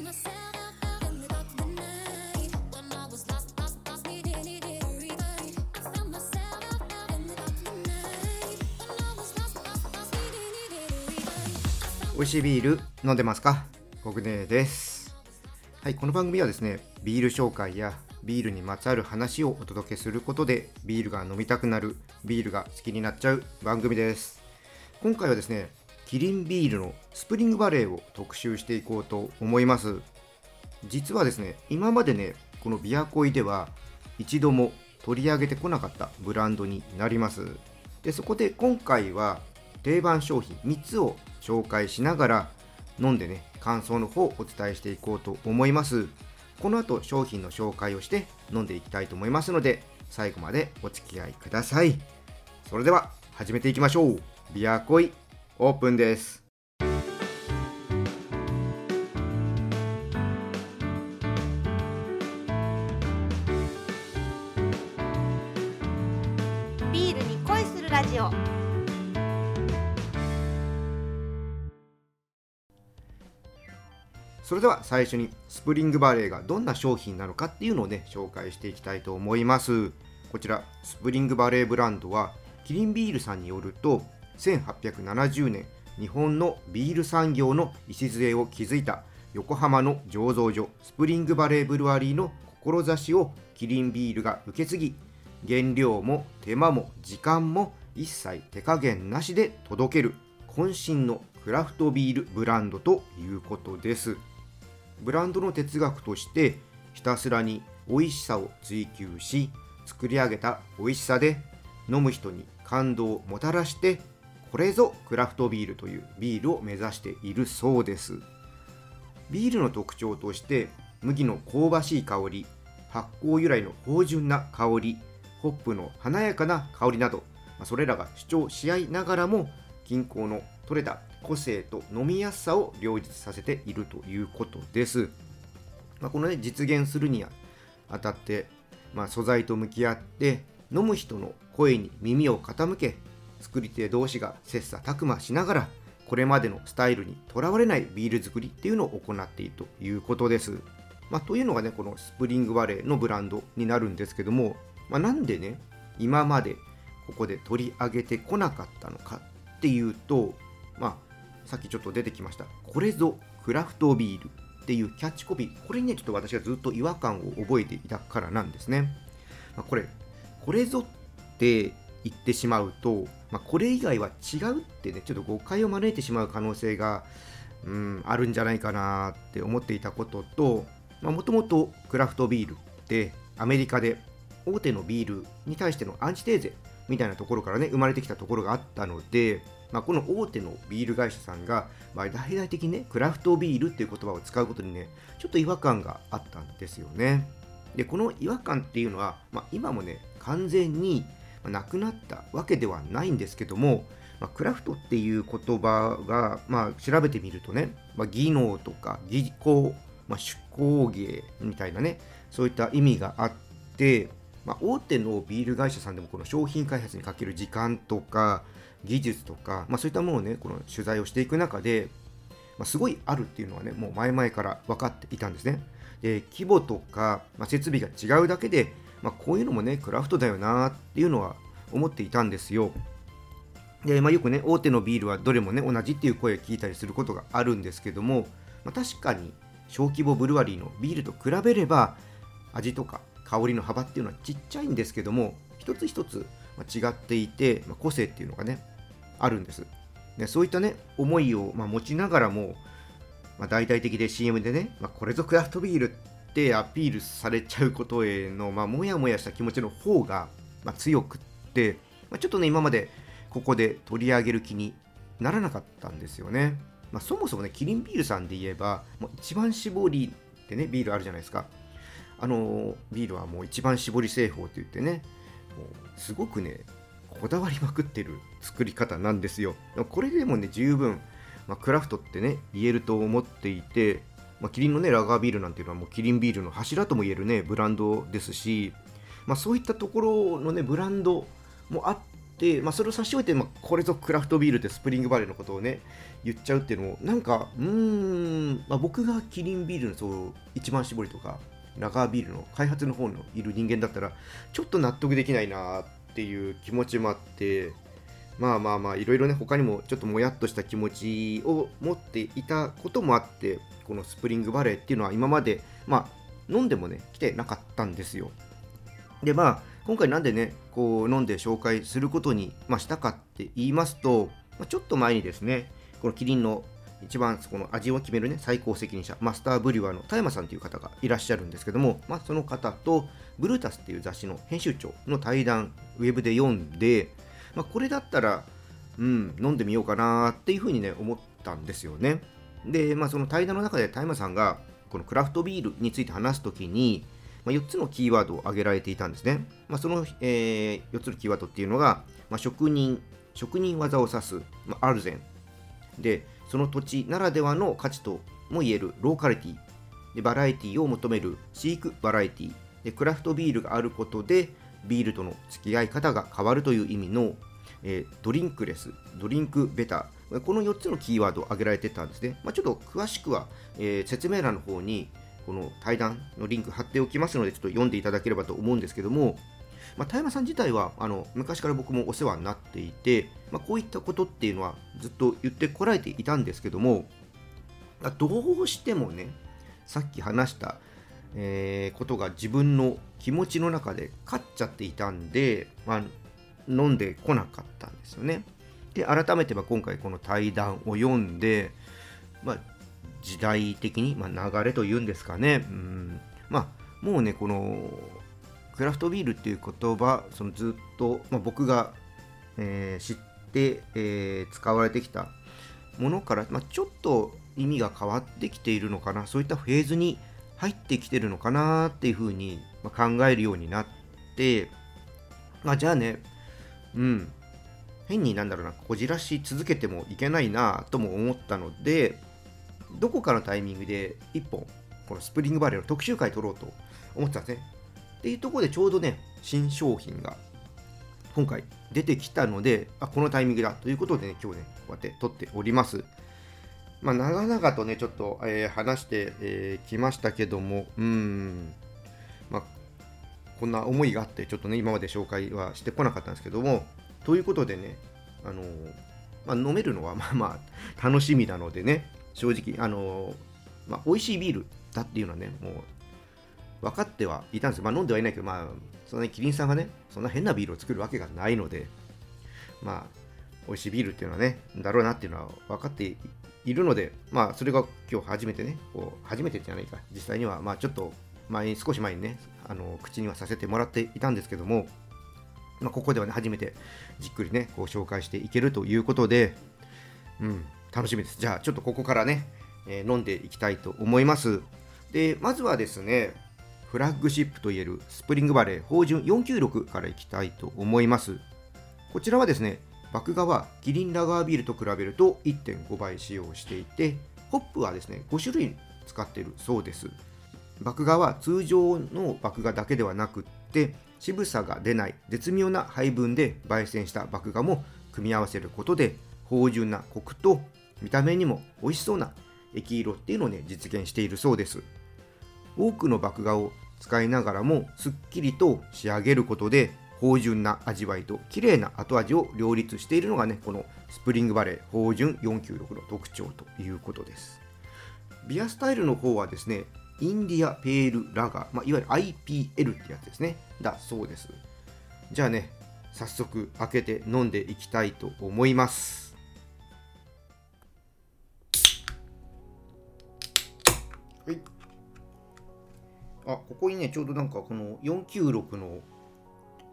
美味しいビール飲んでますか？国根です。はいこの番組はですねビール紹介やビールにまつわる話をお届けすることでビールが飲みたくなるビールが好きになっちゃう番組です。今回はですねキリンビールのスプリングバレーを特集していこうと思います。実はですね今までねこのビアコイでは一度も取り上げてこなかったブランドになります。でそこで今回は定番商品3つを紹介しながら飲んでね感想の方をお伝えしていこうと思います。この後商品の紹介をして飲んでいきたいと思いますので最後までお付き合いください。それでは始めていきましょう。ビアコイオープンです。ビールに恋するラジオ。それでは最初にスプリングバレーがどんな商品なのかっていうのをね紹介していきたいと思います。こちらスプリングバレーブランドはキリンビールさんによると1870年日本のビール産業の礎を築いた横浜の醸造所スプリングバレーブルワリーの志をキリンビールが受け継ぎ原料も手間も時間も一切手加減なしで届ける渾身のクラフトビールブランドということです。ブランドの哲学としてひたすらに美味しさを追求し作り上げた美味しさで飲む人に感動をもたらしてこれぞクラフトビールというビールを目指しているそうです。ビールの特徴として麦の香ばしい香り発酵由来の芳醇な香りホップの華やかな香りなどそれらが主張し合いながらも均衡の取れた個性と飲みやすさを両立させているということです、まあこのね実現するにあたって、まあ、素材と向き合って飲む人の声に耳を傾け作り手同士が切磋琢磨しながらこれまでのスタイルにとらわれないビール作りっていうのを行っているということです。まあ、というのがねこのスプリングバレーのブランドになるんですけども、まあ、なんでね今までここで取り上げてこなかったのかっていうと、まあ、さっきちょっと出てきましたこれぞクラフトビールっていうキャッチコピーこれにねちょっと私がずっと違和感を覚えていたからなんですね、まあ、これこれぞって言ってしまうと、まあ、これ以外は違うってねちょっと誤解を招いてしまう可能性がうんあるんじゃないかなって思っていたことともともとクラフトビールってアメリカで大手のビールに対してのアンチテーゼみたいなところからね生まれてきたところがあったので、まあ、この大手のビール会社さんが、まあ、大々的にねクラフトビールっていう言葉を使うことにねちょっと違和感があったんですよね。でこの違和感っていうのは、まあ、今もね完全になくなったわけではないんですけども、まあ、クラフトっていう言葉が、まあ、調べてみるとね、まあ、技能とか技巧、まあ、手工芸みたいなねそういった意味があって、まあ、大手のビール会社さんでもこの商品開発にかける時間とか技術とか、まあ、そういったものをねこの取材をしていく中で、まあ、すごいあるっていうのはねもう前々から分かっていたんですね。で規模とか、まあ、設備が違うだけで、まあ、こういうのもねクラフトだよなっていうのは思っていたんですよ。で、まあ、よくね大手のビールはどれもね同じっていう声を聞いたりすることがあるんですけども、まあ、確かに小規模ブルワリーのビールと比べれば味とか香りの幅っていうのはちっちゃいんですけども一つ一つ違っていて、まあ、個性っていうのがねあるんです。でそういったね思いをまあ持ちながらも、まあ、大々的で CM でね、まあ、これぞクラフトビールってアピールされちゃうことへの、まあ、もやもやした気持ちの方が、まあ、強くって、まあ、ちょっとね今までここで取り上げる気にならなかったんですよね、まあ、そもそもねキリンビールさんで言えばもう一番搾りってねビールあるじゃないですか。あのビールはもう一番搾り製法って言ってねもうすごくねこだわりまくってる作り方なんですよ。これでもね十分、まあ、クラフトってね言えると思っていて、まあ、キリンのねラガービールなんていうのはもうキリンビールの柱とも言えるねブランドですし、まあ、そういったところのねブランドもあっで、まあ、それを差し置いて、まあ、これぞクラフトビールってスプリングバレーのことをね言っちゃうっていうのもなんかうーん、まあ、僕がキリンビールのそう一番搾りとかラガービールの開発の方のいる人間だったらちょっと納得できないなっていう気持ちもあってまあまあまあいろいろね他にもちょっともやっとした気持ちを持っていたこともあってこのスプリングバレーっていうのは今までまあ飲んでもね来てなかったんですよ。でまあ今回なんでねこう飲んで紹介することに、まあ、したかって言いますと、まあ、ちょっと前にですねこのキリンの一番この味を決めるね最高責任者マスターブリュワーの田山さんという方がいらっしゃるんですけども、まあ、その方とブルータスっていう雑誌の編集長の対談ウェブで読んで、まあ、これだったらうん飲んでみようかなっていうふうにね思ったんですよねで、まあ、その対談の中で田山さんがこのクラフトビールについて話すときに、まあ、4つのキーワードを挙げられていたんですね。まあ、その、えー、4つのキーワードっていうのが、まあ、職人、職人技を指す、まあ、アルゼン。で、その土地ならではの価値とも言えるローカリティ。で、バラエティを求めるシークバラエティ。で、クラフトビールがあることで、ビールとの付き合い方が変わるという意味の、えー、ドリンクレス、ドリンクベター。この4つのキーワードを挙げられてたんですね。まあ、ちょっと詳しくは、えー、説明欄の方にこの対談のリンク貼っておきますので、ちょっと読んでいただければと思うんですけども、まあ、田山さん自体はあの昔から僕もお世話になっていて、まあ、こういったことっていうのはずっと言ってこられていたんですけども、どうしてもね、さっき話した、えー、ことが自分の気持ちの中で勝っちゃっていたんで、まあ、飲んでこなかったんですよね。で、改めて今回この対談を読んで、まあ、時代的に、まあ、流れというんですかね、うん、まあ、もうね、このクラフトビールっていう言葉、そのずっと、まあ、僕が、えー、知って、えー、使われてきたものから、まあ、ちょっと意味が変わってきているのかな、そういったフェーズに入ってきてるのかなっていうふうに考えるようになって、まあ、じゃあね、うん、変になんだろうな、こじらし続けてもいけないなとも思ったので、どこかのタイミングで1本、このスプリングバレーの特集会撮ろうと思ってたんですね。っていうところでちょうどね、新商品が今回出てきたので、あこのタイミングだということでね、今日ね、こうやって撮っております。まあ、長々とね、ちょっと、えー、話してき、えー、ましたけども、うん、まあ、こんな思いがあって、ちょっとね、今まで紹介はしてこなかったんですけども、ということでね、あのまあ、飲めるのはまあまあ楽しみなのでね、正直、あのまあ、美味しいビールだっていうのはね、もう分かってはいたんですよ。まあ、飲んではいないけど、まあ、そんなにキリンさんがね、そんな変なビールを作るわけがないので、まあ、美味しいビールっていうのはね、だろうなっていうのは分かっているので、まあ、それが今日初めてね、こう初めてじゃないか、実際には、まあ、ちょっと前に、少し前にね、あの口にはさせてもらっていたんですけども、まあ、ここではね、初めてじっくりね、こう紹介していけるということで、うん、楽しみです。じゃあ、ちょっとここからね、えー、飲んでいきたいと思います。で、まずはですね、フラッグシップといえるスプリングバレー芳醇496からいきたいと思います。こちらはですね、麦芽はキリンラガービールと比べると1.5倍使用していて、ホップはですね、5種類使っているそうです。麦芽は通常の麦芽だけではなくって、渋さが出ない絶妙な配分で焙煎した麦芽も組み合わせることで芳醇なコクと見た目にも美味しそうな液色っていうのをね実現しているそうです多くの麦芽を使いながらもすっきりと仕上げることで芳醇な味わいと綺麗な後味を両立しているのがねこのスプリングバレー芳醇496の特徴ということです。ビアスタイルの方はですねインディアペールラガー、まあ、いわゆる IPL ってやつですね。だそうです。じゃあね早速開けて飲んでいきたいと思います。はい。あ、ここにね、ちょうどなんかこの496の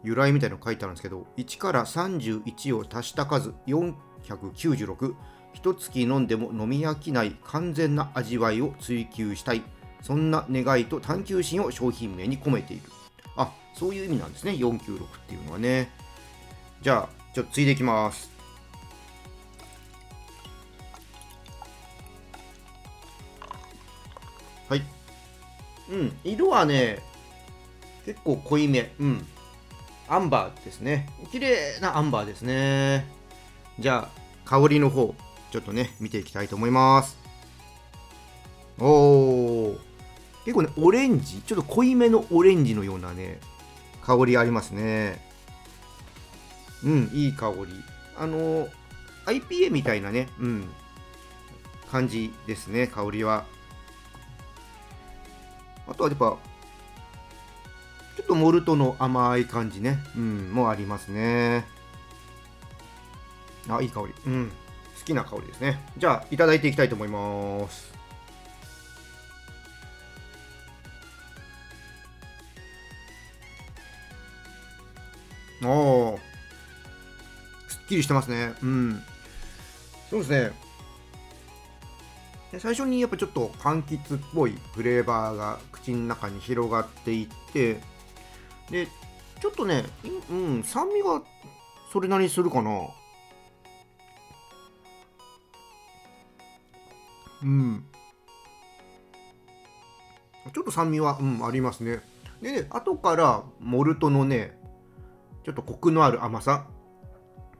由来みたいなの書いてあるんですけど、1から31を足した数496。一月飲んでも飲み飽きない完全な味わいを追求したい。そんな願いと探求心を商品名に込めている。あ、そういう意味なんですね、496っていうのはね。じゃあ、ちょっとついでいきます。はい。うん、色はね、結構濃いめ。うん。アンバーですね。綺麗なアンバーですね。じゃあ香りの方ちょっとね見ていきたいと思います。おお結構ねオレンジちょっと濃いめのオレンジのようなね香りありますね。うんいい香り。あの IPA みたいなねうん感じですね香りは。あとはやっぱちょっとモルトの甘い感じね。うんもありますね。あいい香り。うん好きな香りですね。じゃあいただいていきたいと思います。おー。すっきりしてますね。うん。そうですね。最初にやっぱちょっと柑橘っぽいフレーバーが口の中に広がっていってでちょっとねうん酸味がそれなりにするかな。うん。ちょっと酸味は、うん、ありますね。でね後からモルトのねちょっとコクのある甘さ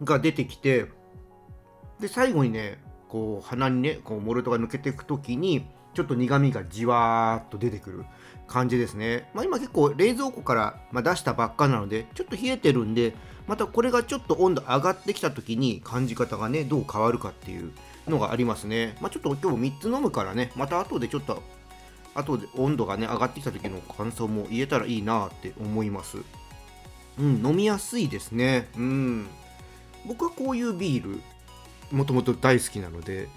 が出てきてで最後にねこう鼻にねこうモルトが抜けていく時にちょっと苦みがじわーっと出てくる感じですね、まあ、今結構冷蔵庫から、出したばっかなのでちょっと冷えてるんでまたこれがちょっと温度上がってきた時に感じ方がねどう変わるかっていうのがありますね、まあ、ちょっと今日3つ飲むからねまた後でちょっと後で温度がね上がってきた時の感想も言えたらいいなって思います。うん飲みやすいですね。うん。僕はこういうビールもともと大好きなので、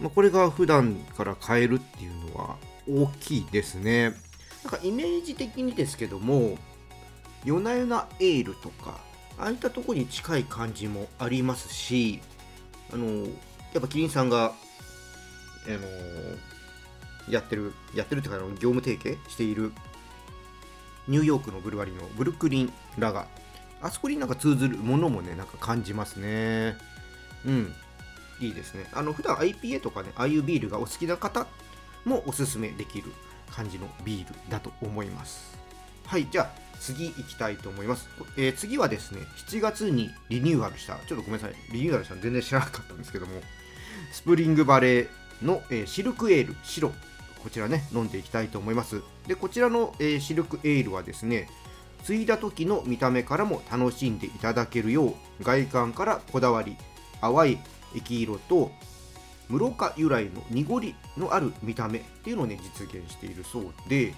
まあ、これが普段から買えるっていうのは大きいですね。なんかイメージ的にですけども夜な夜なエールとかああいったとこに近い感じもありますしあのやっぱキリンさんがあのやってるやってるっていうか業務提携しているニューヨークのブルワリのブルックリンラガあそこになんか通ずるものもねなんか感じますね。うん。いいですね。あの普段 IPA とかねああいうビールがお好きな方もおすすめできる感じのビールだと思います。はいじゃあ次行きたいと思います、えー、次はですね7月にリニューアルしたちょっとごめんなさいリニューアルしたの全然知らなかったんですけどもスプリングバレーの、えー、シルクエール白こちらね飲んでいきたいと思います。でこちらの、えー、シルクエールはですね継いだ時の見た目からも楽しんでいただけるよう外観からこだわり淡い液色と室賀由来の濁りのある見た目っていうのをね実現しているそうで、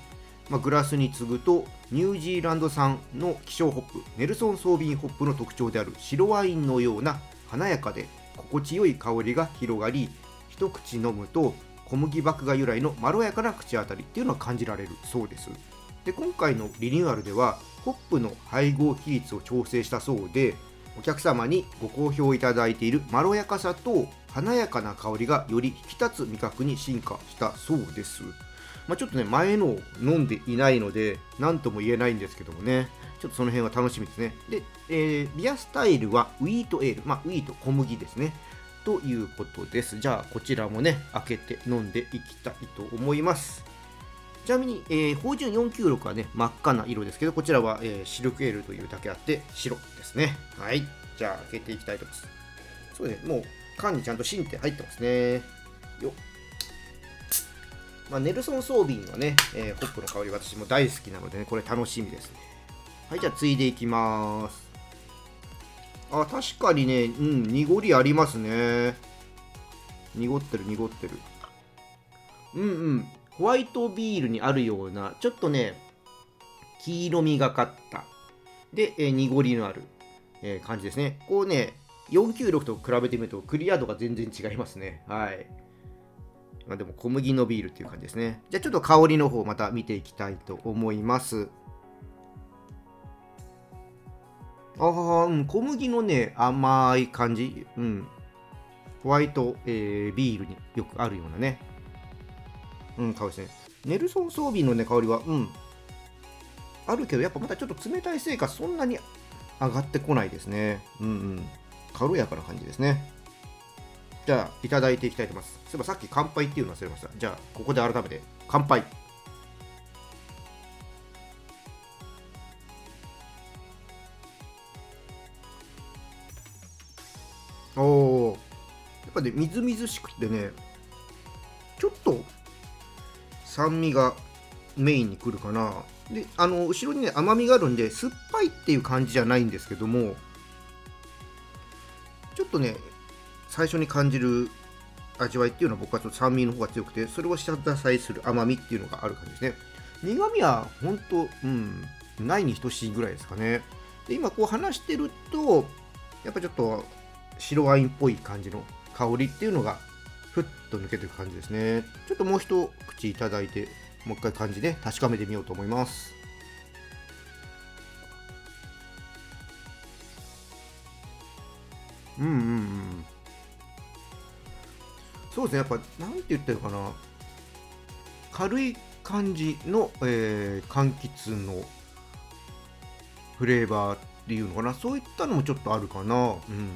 まあ、グラスに次ぐとニュージーランド産の希少ホップネルソンソービンホップの特徴である白ワインのような華やかで心地よい香りが広がり一口飲むと小麦麦芽由来のまろやかな口当たりっていうのは感じられるそうです。で今回のリニューアルではホップの配合比率を調整したそうでお客様にご好評いただいているまろやかさと華やかな香りがより引き立つ味覚に進化したそうです。まあ、ちょっとね、前の飲んでいないので、何とも言えないんですけどもね、ちょっとその辺は楽しみですね。で、えー、ビアスタイルはウィートエール、まあ、ウィート小麦ですね。ということです。じゃあ、こちらもね、開けて飲んでいきたいと思います。ちなみに、えー、芳醇496はね、真っ赤な色ですけど、こちらは、えー、シルクエールというだけあって、白ですね。はい。じゃあ、開けていきたいと思います。そうね、もう、缶にちゃんと芯って入ってますね。よまあ、ネルソン・ソービンのね、えー、ホップの香り私も大好きなのでね、これ楽しみですね。はい、じゃあ、ついでいきます。あ、確かにね、うん、濁りありますね。濁ってる、濁ってる。うんうん。ホワイトビールにあるような、ちょっとね、黄色みがかった。で、えー、濁りのある、えー、感じですね。こうね、496と比べてみるとクリア度が全然違いますね。はい。まあ、でも小麦のビールっていう感じですね。じゃあちょっと香りの方また見ていきたいと思います。ああ、うん、小麦のね、甘い感じ。うん。ホワイト、えー、ビールによくあるようなね、うん香りですねネルソン装備のね香りはうん。あるけどやっぱまだちょっと冷たいせいかそんなに上がってこないですね。うんうん。軽やかな感じですね。じゃあいただいていきたいと思います。そういえばさっき乾杯っていうの忘れました。じゃあここで改めて乾杯。おやっぱねみずみずしくてねちょっと酸味がメインにくるかな。であの後ろにね甘みがあるんで酸っぱいっていう感じじゃないんですけどもちょっとね最初に感じる味わいっていうのは僕はちょっと酸味の方が強くてそれを下支えする甘みっていうのがある感じですね。苦味は本当うんないに等しいぐらいですかね。で今こう話してるとやっぱちょっと白ワインっぽい感じの香りっていうのがと抜けていく感じですね。ちょっともう一口いただいてもう一回感じで確かめてみようと思います。うんうんうん。そうですね。やっぱなんて言ってるかな。軽い感じの、えー、柑橘のフレーバーっていうのかな。そういったのもちょっとあるかな。うん。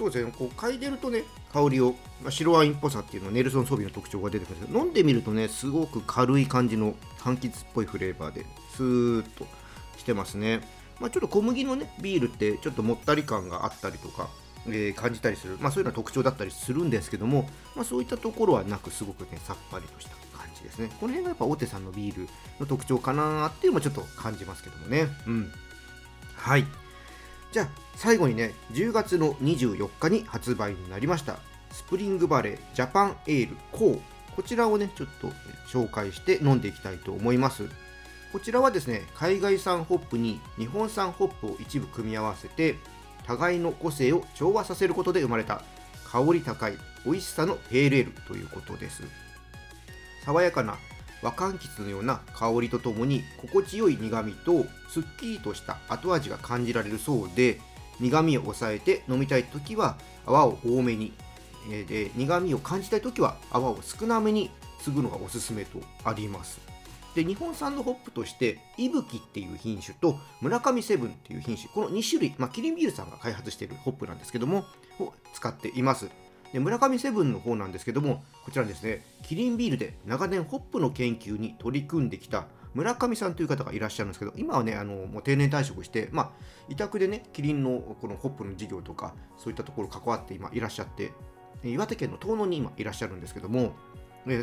そうですね。こう嗅いでるとね香りを、まあ、白ワインっぽさっていうのはネルソン・ソビの特徴が出てくるんですけど飲んでみるとねすごく軽い感じの柑橘っぽいフレーバーでスーッとしてますね。まあ、ちょっと小麦のねビールってちょっともったり感があったりとかえー、感じたりする、まあ、そういうのは特徴だったりするんですけども、まあ、そういったところはなくすごくねさっぱりとした感じですね。この辺がやっぱ大手さんのビールの特徴かなっていうのもちょっと感じますけどもね。うん。はい。じゃあ最後にね10月の24日に発売になりました。スプリングバレージャパンエールコーこちらをねちょっと紹介して飲んでいきたいと思います。こちらはですね海外産ホップに日本産ホップを一部組み合わせて互いの個性を調和させることで生まれた香り高い美味しさのペールエールということです。爽やかな和柑橘のような香りとともに心地よい苦みとすっきりとした後味が感じられるそうで苦みを抑えて飲みたい時は泡を多めにで苦みを感じたい時は泡を少なめに継ぐのがおすすめとあります。で日本産のホップとしていぶきっていう品種と村上セブンっていう品種この2種類、まあ、キリンビールさんが開発しているホップなんですけどもを使っています。で村上セブンの方なんですけどもこちらですねキリンビールで長年ホップの研究に取り組んできた村上さんという方がいらっしゃるんですけど今はねあのもう定年退職してまあ委託でねキリンのこのホップの事業とかそういったところ関わって今いらっしゃって岩手県の遠野に今いらっしゃるんですけども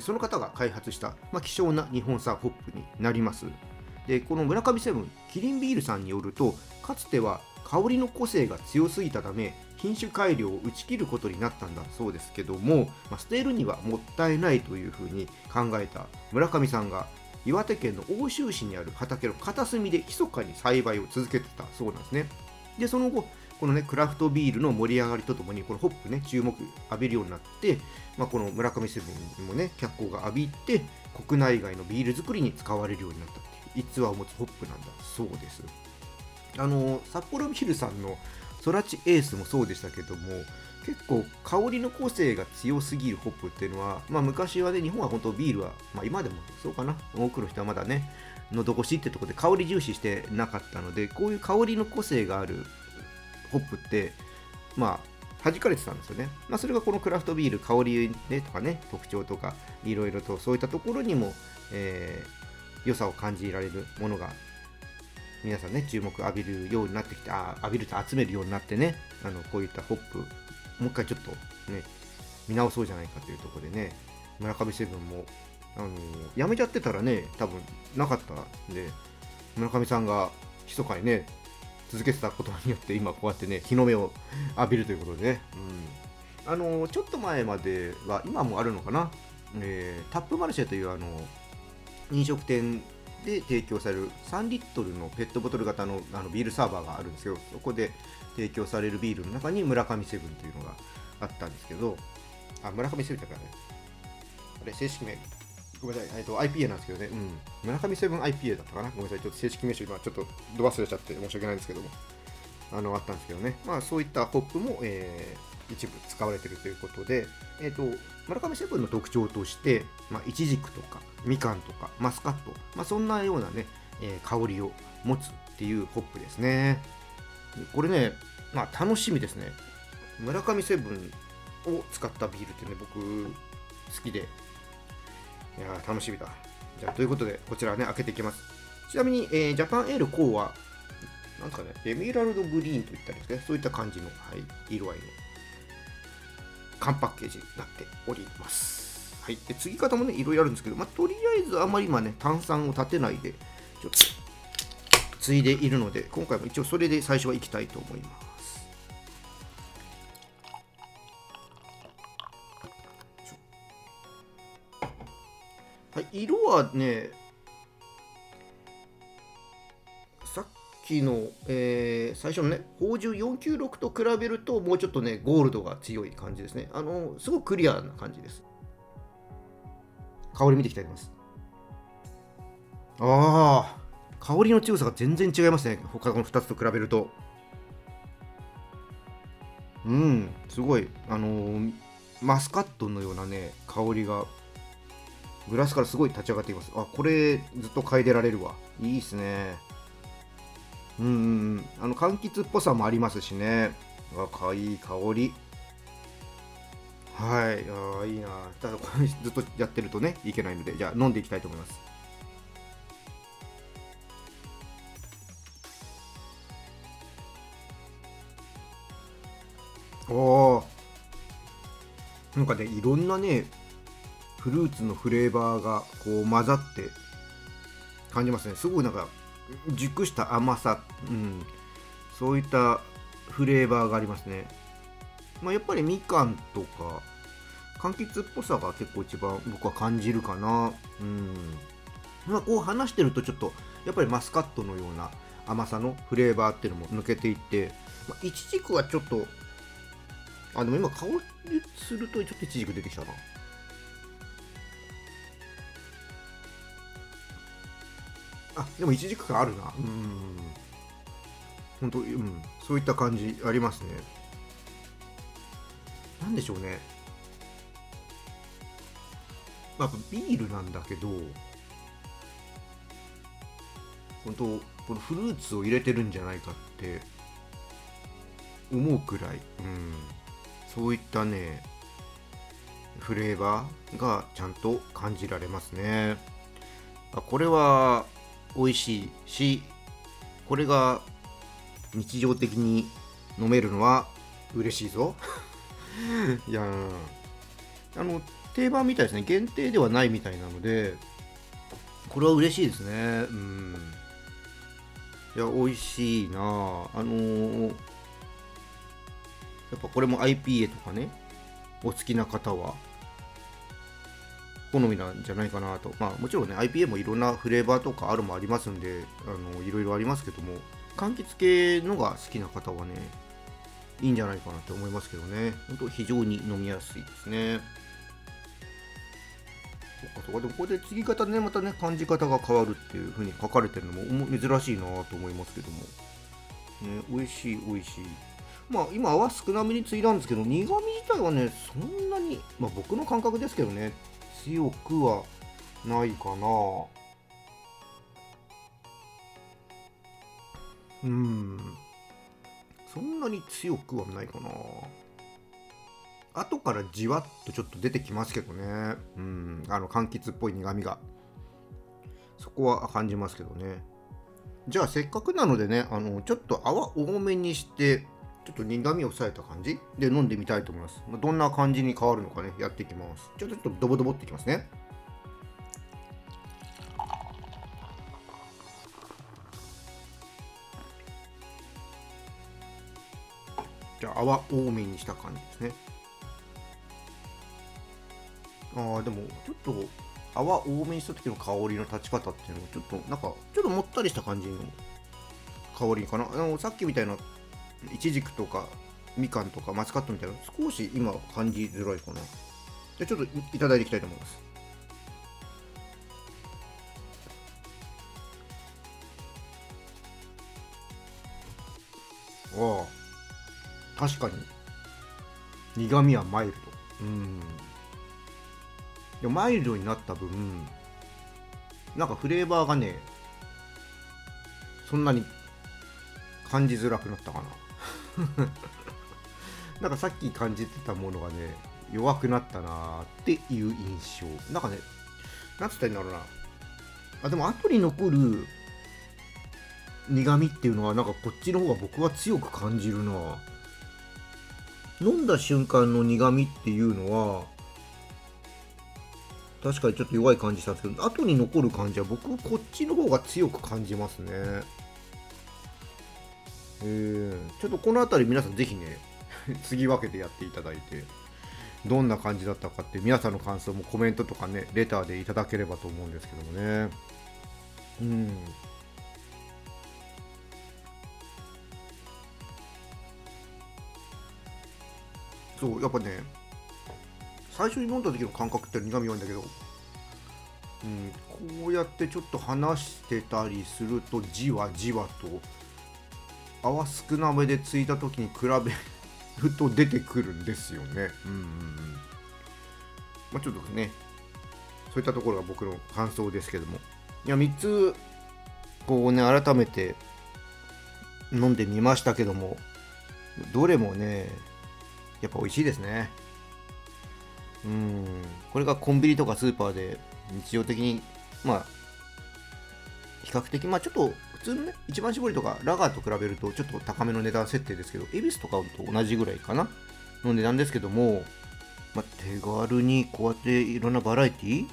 その方が開発した、まあ、希少な日本産ホップになります。でこの村上セブンキリンビールさんによるとかつては香りの個性が強すぎたため品種改良を打ち切ることになったんだそうですけども、まあ、捨てるにはもったいないというふうに考えた村上さんが岩手県の奥州市にある畑の片隅で密かに栽培を続けてたそうなんですね。でその後このねクラフトビールの盛り上がりとともにこのホップね注目浴びるようになって、まあ、この村上セブンにもね脚光が浴びて国内外のビール作りに使われるようになったっていう逸話を持つホップなんだそうです。あの札幌ビールさんのソラチエースもそうでしたけども結構香りの個性が強すぎるホップっていうのは、まあ、昔はね日本は本当ビールは、まあ、今でもそうかな多くの人はまだね喉越しってとこで香り重視してなかったのでこういう香りの個性があるホップってまあ弾かれてたんですよね。まあ、それがこのクラフトビール、香り、ね、とかね、特徴とか、いろいろとそういったところにも、えー、良さを感じられるものが、皆さんね、注目浴びるようになってきて、あ浴びると集めるようになってね、あのこういったホップ、もう一回ちょっとね、見直そうじゃないかというところでね、村上セブンも、あのやめちゃってたらね、多分なかったんで、村上さんが密かにね、続けてたことによって今こうやってね日の目を浴びるということでね、うん、あのちょっと前までは今もあるのかな、えー、タップマルシェというあの飲食店で提供される3リットルのペットボトル型のあのビールサーバーがあるんですけどそこで提供されるビールの中に村上セブンというのがあったんですけどあ村上セブンだからね。あれ正式名ごめんなさい、えっと、IPA なんですけどね、うん、村上セブン IPA だったかな、ごめんなさい、ちょっと正式名称、今ちょっとど忘れちゃって申し訳ないんですけども、あのあったんですけどね、まあ、そういったホップも、えー、一部使われているということで、えっ、と、村上セブンの特徴として、まあ、イチジクとか、みかんとか、マスカット、まあ、そんなようなね、えー、香りを持つっていうホップですね。これね、まあ、楽しみですね。村上セブンを使ったビールってね、僕、好きで、いや楽しみだ。じゃあ、ということで、こちらね、開けていきます。ちなみに、えー、ジャパンエールコーは、なんですかね、エメラルドグリーンといったりですね、そういった感じの、はい、色合いの缶パッケージになっております。はい、で継ぎ方もね、いろいろあるんですけど、まあ、とりあえずあまり今ね、炭酸を立てないで、ちょっと継いでいるので、今回も一応それで最初はいきたいと思います。はい、色はね、きの、えー、最初のね、宝珠496と比べると、もうちょっとね、ゴールドが強い感じですね。あの、すごくクリアな感じです。香り見ていきたいと思います。ああ、香りの強さが全然違いますね。他の2つと比べると。うん、すごい、あのー、マスカットのようなね、香りがグラスからすごい立ち上がっています。あ、これずっと嗅いでられるわ。いいっすね。うん、あの柑橘っぽさもありますしね。若いい香り。はい、あいいな。ただこれずっとやってるとね、いけないので、じゃあ飲んでいきたいと思います。おなんかね、いろんなね、フルーツのフレーバーがこう混ざって感じますねすごいなんか熟した甘さ、うん、そういったフレーバーがありますね、まあ、やっぱりみかんとか柑橘っぽさが結構一番僕は感じるかな。うん。まあこう話してるとちょっとやっぱりマスカットのような甘さのフレーバーっていうのも抜けていって、ま、いちじくはちょっとあでも今香りするとちょっといちじく出てきたな。あでも一軸感あるな。うん。本当うん。そういった感じありますね。なんでしょうね。まあビールなんだけど本当このフルーツを入れてるんじゃないかって思うくらい、うん、そういったねフレーバーがちゃんと感じられますね。あこれは美味しいしこれが日常的に飲めるのは嬉しいぞ。いやあの定番みたいですね。限定ではないみたいなのでこれは嬉しいですね。うん。いや美味しいな。あのー、やっぱこれも IPA とかねお好きな方は好みなんじゃないかなと。まあもちろんね、IPA もいろんなフレーバーとかあるもありますんで、あのいろいろありますけども、柑橘系のが好きな方はね、いいんじゃないかなって思いますけどね。本当非常に飲みやすいですね。そっかそっか、でもこれで継ぎ方ね、またね、感じ方が変わるっていう風に書かれてるのも珍しいなと思いますけども。ね、美味しい美味しい。まあ今泡少なめについたんですけど、苦味自体はね、そんなに、まあ僕の感覚ですけどね、強くはないかな。うん。そんなに強くはないかな。後からじわっとちょっと出てきますけどね。うん。あの柑橘っぽい苦みが。そこは感じますけどね。じゃあせっかくなのでねあのちょっと泡多めにしてちょっと苦味を抑えた感じ？で飲んでみたいと思います。どんな感じに変わるのかね、やっていきます。ちょっとドボドボっていきますね。じゃあ泡多めにした感じですね。ああ、でもちょっと泡多めにした時の香りの立ち方っていうのはちょっとなんかちょっともったりした感じの香りかな。あのさっきみたいないちじくとかみかんとかマスカットみたいな少し今感じづらいかな。じゃちょっといただいていきたいと思います。ああ。確かに。苦味はマイルド。うん。でもマイルドになった分なんかフレーバーがねそんなに感じづらくなったかな。なんかさっき感じてたものがね弱くなったなっていう印象。なんかねなんつったらいいんだろうな。あでも後に残る苦味っていうのはなんかこっちの方が僕は強く感じるな。飲んだ瞬間の苦味っていうのは確かにちょっと弱い感じしたんですけど後に残る感じは僕こっちの方が強く感じますね。えー、ちょっとこの辺り皆さんぜひね 継ぎ分けてやっていただいてどんな感じだったかって皆さんの感想もコメントとかねレターでいただければと思うんですけどもね。うん。そうやっぱね最初に飲んだ時の感覚って苦み弱いんだけど、うん、こうやってちょっと離してたりするとじわじわと泡少なめでついた時に比べると出てくるんですよね。うんうんうん。まあ、ちょっとねそういったところが僕の感想ですけども。いや3つこうね改めて飲んでみましたけどもどれもねやっぱ美味しいですね。うん。これがコンビニとかスーパーで日常的にまあ比較的まあちょっと通のね一番搾りとかラガーと比べるとちょっと高めの値段設定ですけど恵比寿とかと同じぐらいかな？の値段ですけども、ま、手軽にこうやっていろんなバラエティ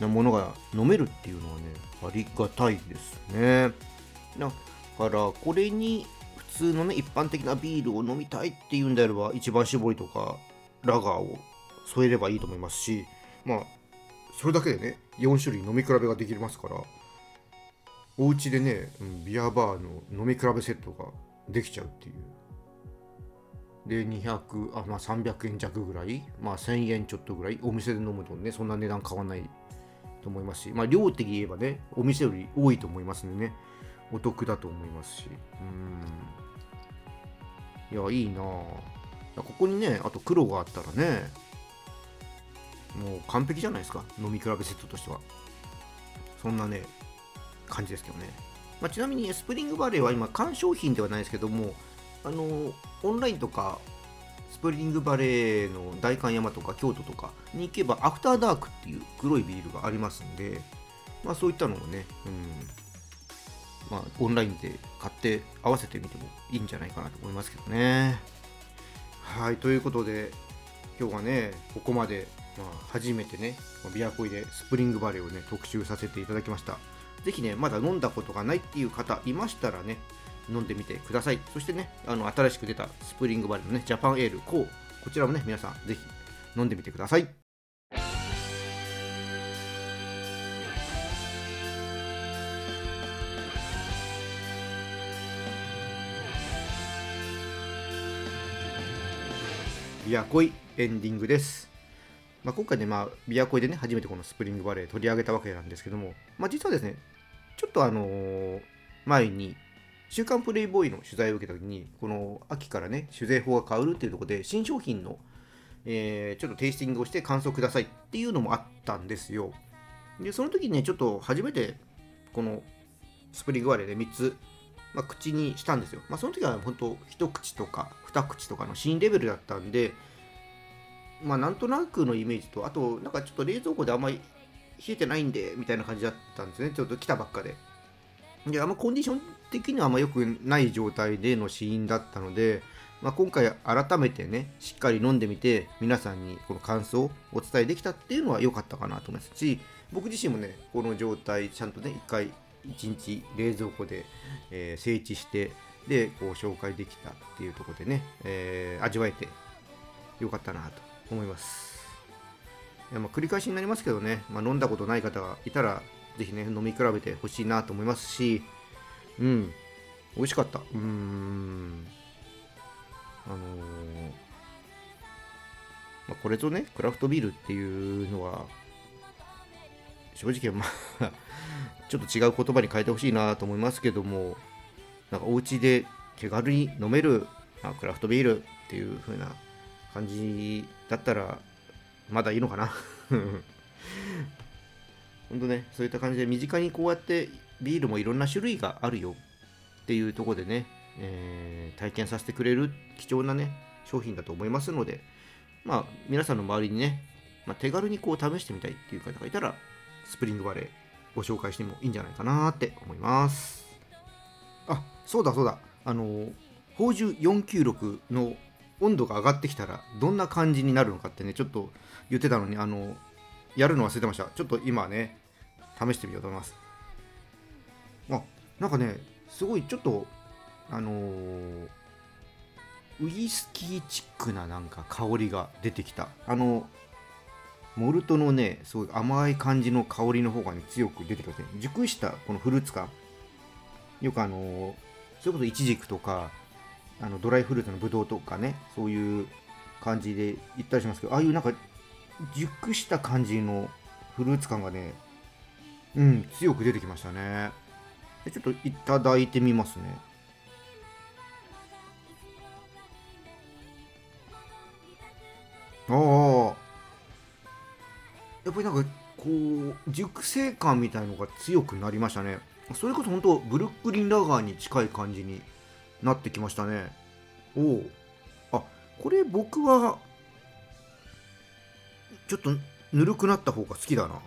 なものが飲めるっていうのはねありがたいですね。だからこれに普通のね一般的なビールを飲みたいっていうんであれば一番搾りとかラガーを添えればいいと思いますしまあそれだけでね4種類飲み比べができますからお家でね、ビアバーの飲み比べセットができちゃうっていう。で200あまあ300円弱ぐらい。まあ1000円ちょっとぐらい。お店で飲むとねそんな値段変わんないと思いますし。まあ量的に言えばねお店より多いと思いますんでね。お得だと思いますし。うん。いやいいなここにねあと黒があったらねもう完璧じゃないですか。飲み比べセットとしては。そんなね感じですけどね、まあ、ちなみにスプリングバレーは今缶商品ではないですけどもあのオンラインとかスプリングバレーの代官山とか京都とかに行けばアフターダークっていう黒いビールがありますんで、まあ、そういったのをね、うんまあ、オンラインで買って合わせてみてもいいんじゃないかなと思いますけどね。はいということで今日はねここまで、まあ、初めてねビアコイでスプリングバレーをね特集させていただきました。ぜひね、まだ飲んだことがないっていう方いましたらね、飲んでみてください。そしてね、あの新しく出たスプリングバレーのね、ジャパンエールコー、こちらもね、皆さんぜひ飲んでみてください。ビアコイエンディングです。まあ、今回ね、まあ、ビアコイでね、初めてこのスプリングバレー取り上げたわけなんですけども、まあ、実はですね、ちょっとあの、前に、週刊プレイボーイの取材を受けたときに、この秋からね、酒税法が変わるっていうとこで、新商品の、えー、ちょっとテイスティングをして感想くださいっていうのもあったんですよ。で、その時にね、ちょっと初めて、このスプリングバレで3つ、まあ、口にしたんですよ。まあ、その時は本当、一口とか二口とかの新レベルだったんで、まあ、なんとなくのイメージと、あと、なんかちょっと冷蔵庫であんまり冷えてないんで、みたいな感じだったんですね。ちょっと来たばっかで。で、あんまコンディション的にはあんま良くない状態での死因だったので、まあ、今回改めてね、しっかり飲んでみて、皆さんにこの感想をお伝えできたっていうのは良かったかなと思いますし、僕自身もね、この状態、ちゃんとね、一回、一日冷蔵庫で、えー、整地して、で、こう紹介できたっていうところでね、えー、味わえてよかったなと思います。まあ繰り返しになりますけどね、まあ、飲んだことない方がいたら、ぜひね、飲み比べてほしいなと思いますし、うん、美味しかった。うーん。あのー、まあ、これとね、クラフトビールっていうのは、正直、まあ ちょっと違う言葉に変えてほしいなと思いますけども、なんかお家で手軽に飲める、まあ、クラフトビールっていう風な感じだったら、まだいいのかな？本当ね、そういった感じで身近にこうやってビールもいろんな種類があるよ。っていうところでね、えー、体験させてくれる貴重なね、商品だと思いますので、まあ、皆さんの周りにね、まあ、手軽にこう試してみたいっていう方がいたら、スプリングバレーご紹介してもいいんじゃないかなって思います。あそうだそうだ。あの宝珠496の温度が上がってきたらどんな感じになるのかってねちょっと言ってたのにあのやるの忘れてました。ちょっと今ね試してみようと思います。あなんかねすごいちょっとあのーウイスキーチックななんか香りが出てきた。あのモルトのねすごい甘い感じの香りの方がね強く出てきますね。熟したこのフルーツ感。よくあのーそれこそイチジクとかあのドライフルーツのブドウとかねそういう感じで言ったりしますけどああいうなんか熟した感じのフルーツ感がねうん強く出てきましたね。ちょっといただいてみますね。ああ。やっぱりなんかこう熟成感みたいのが強くなりましたね。それこそ本当ブルックリンラガーに近い感じになってきましたね。おおあこれ僕はちょっとぬるくなった方が好きだな。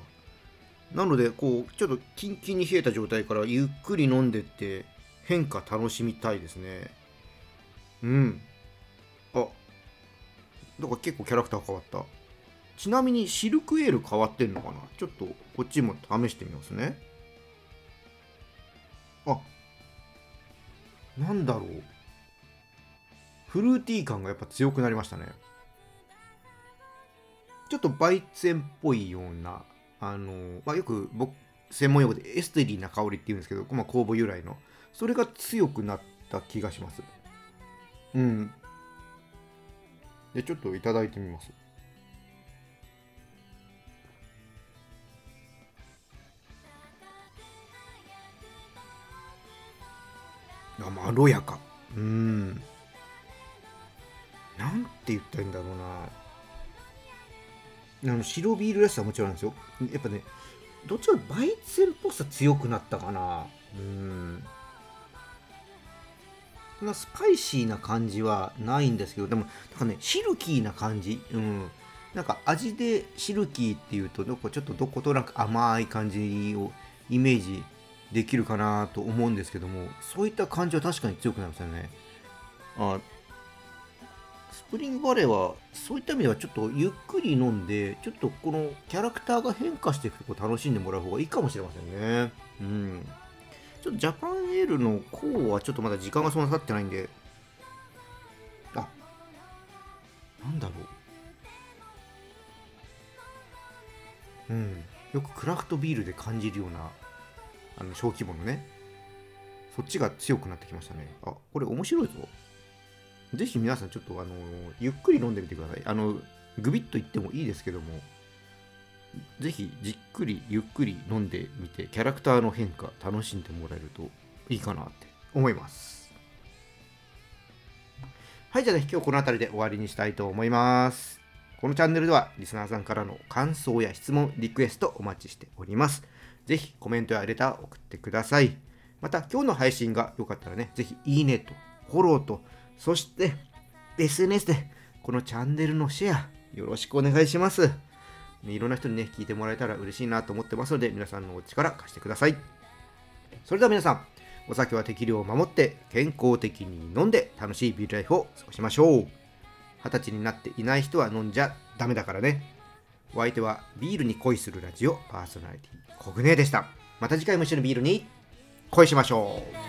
なのでこうちょっとキンキンに冷えた状態からゆっくり飲んでって変化楽しみたいですね。うん。あ。だから結構キャラクター変わった。ちなみにシルクエール変わってんのかな？ちょっとこっちも試してみますね。あなんだろう。フルーティー感がやっぱ強くなりましたね。ちょっとバイツェンっぽいようなあの、まあ、よく僕専門用語でエステリーな香りっていうんですけど、まあ、酵母由来の。それが強くなった気がします。うん。でちょっといただいてみます。まろやか。うん。なんて言ったらいいんだろうな。あの白ビールらしさはもちろんですよ。やっぱねどっちかバイツェンっぽさ強くなったかな。うん。そんなスパイシーな感じはないんですけどでもなんかねシルキーな感じ。うん。なんか味でシルキーっていうとどこちょっとどことなく甘い感じをイメージできるかなと思うんですけどもそういった感じは確かに強くなりますよね。あスプリングバレーはそういった意味ではちょっとゆっくり飲んでちょっとこのキャラクターが変化していくとこ楽しんでもらう方がいいかもしれませんね。うん。ちょっとジャパンエールの項はちょっとまだ時間がそんな経ってないんで。あなんだろう。うん。よくクラフトビールで感じるようなあの小規模のね。そっちが強くなってきましたね。あこれ面白いぞ。ぜひ皆さんちょっとあのゆっくり飲んでみてください。あのグビッといってもいいですけども。ぜひじっくりゆっくり飲んでみてキャラクターの変化楽しんでもらえるといいかなって思います。はいじゃあね今日この辺りで終わりにしたいと思います。このチャンネルではリスナーさんからの感想や質問リクエストお待ちしております。ぜひコメントやレター送ってくださいまた今日の配信が良かったらねぜひいいねとフォローとそして SNS でこのチャンネルのシェアよろしくお願いします。いろんな人にね、聞いてもらえたら嬉しいなと思ってますので、皆さんのお力貸してください。それでは皆さん、お酒は適量を守って健康的に飲んで楽しいビールライフを過ごしましょう。二十歳になっていない人は飲んじゃダメだからね。お相手はビールに恋するラジオパーソナリティコグネでした。また次回も一緒にビールに恋しましょう。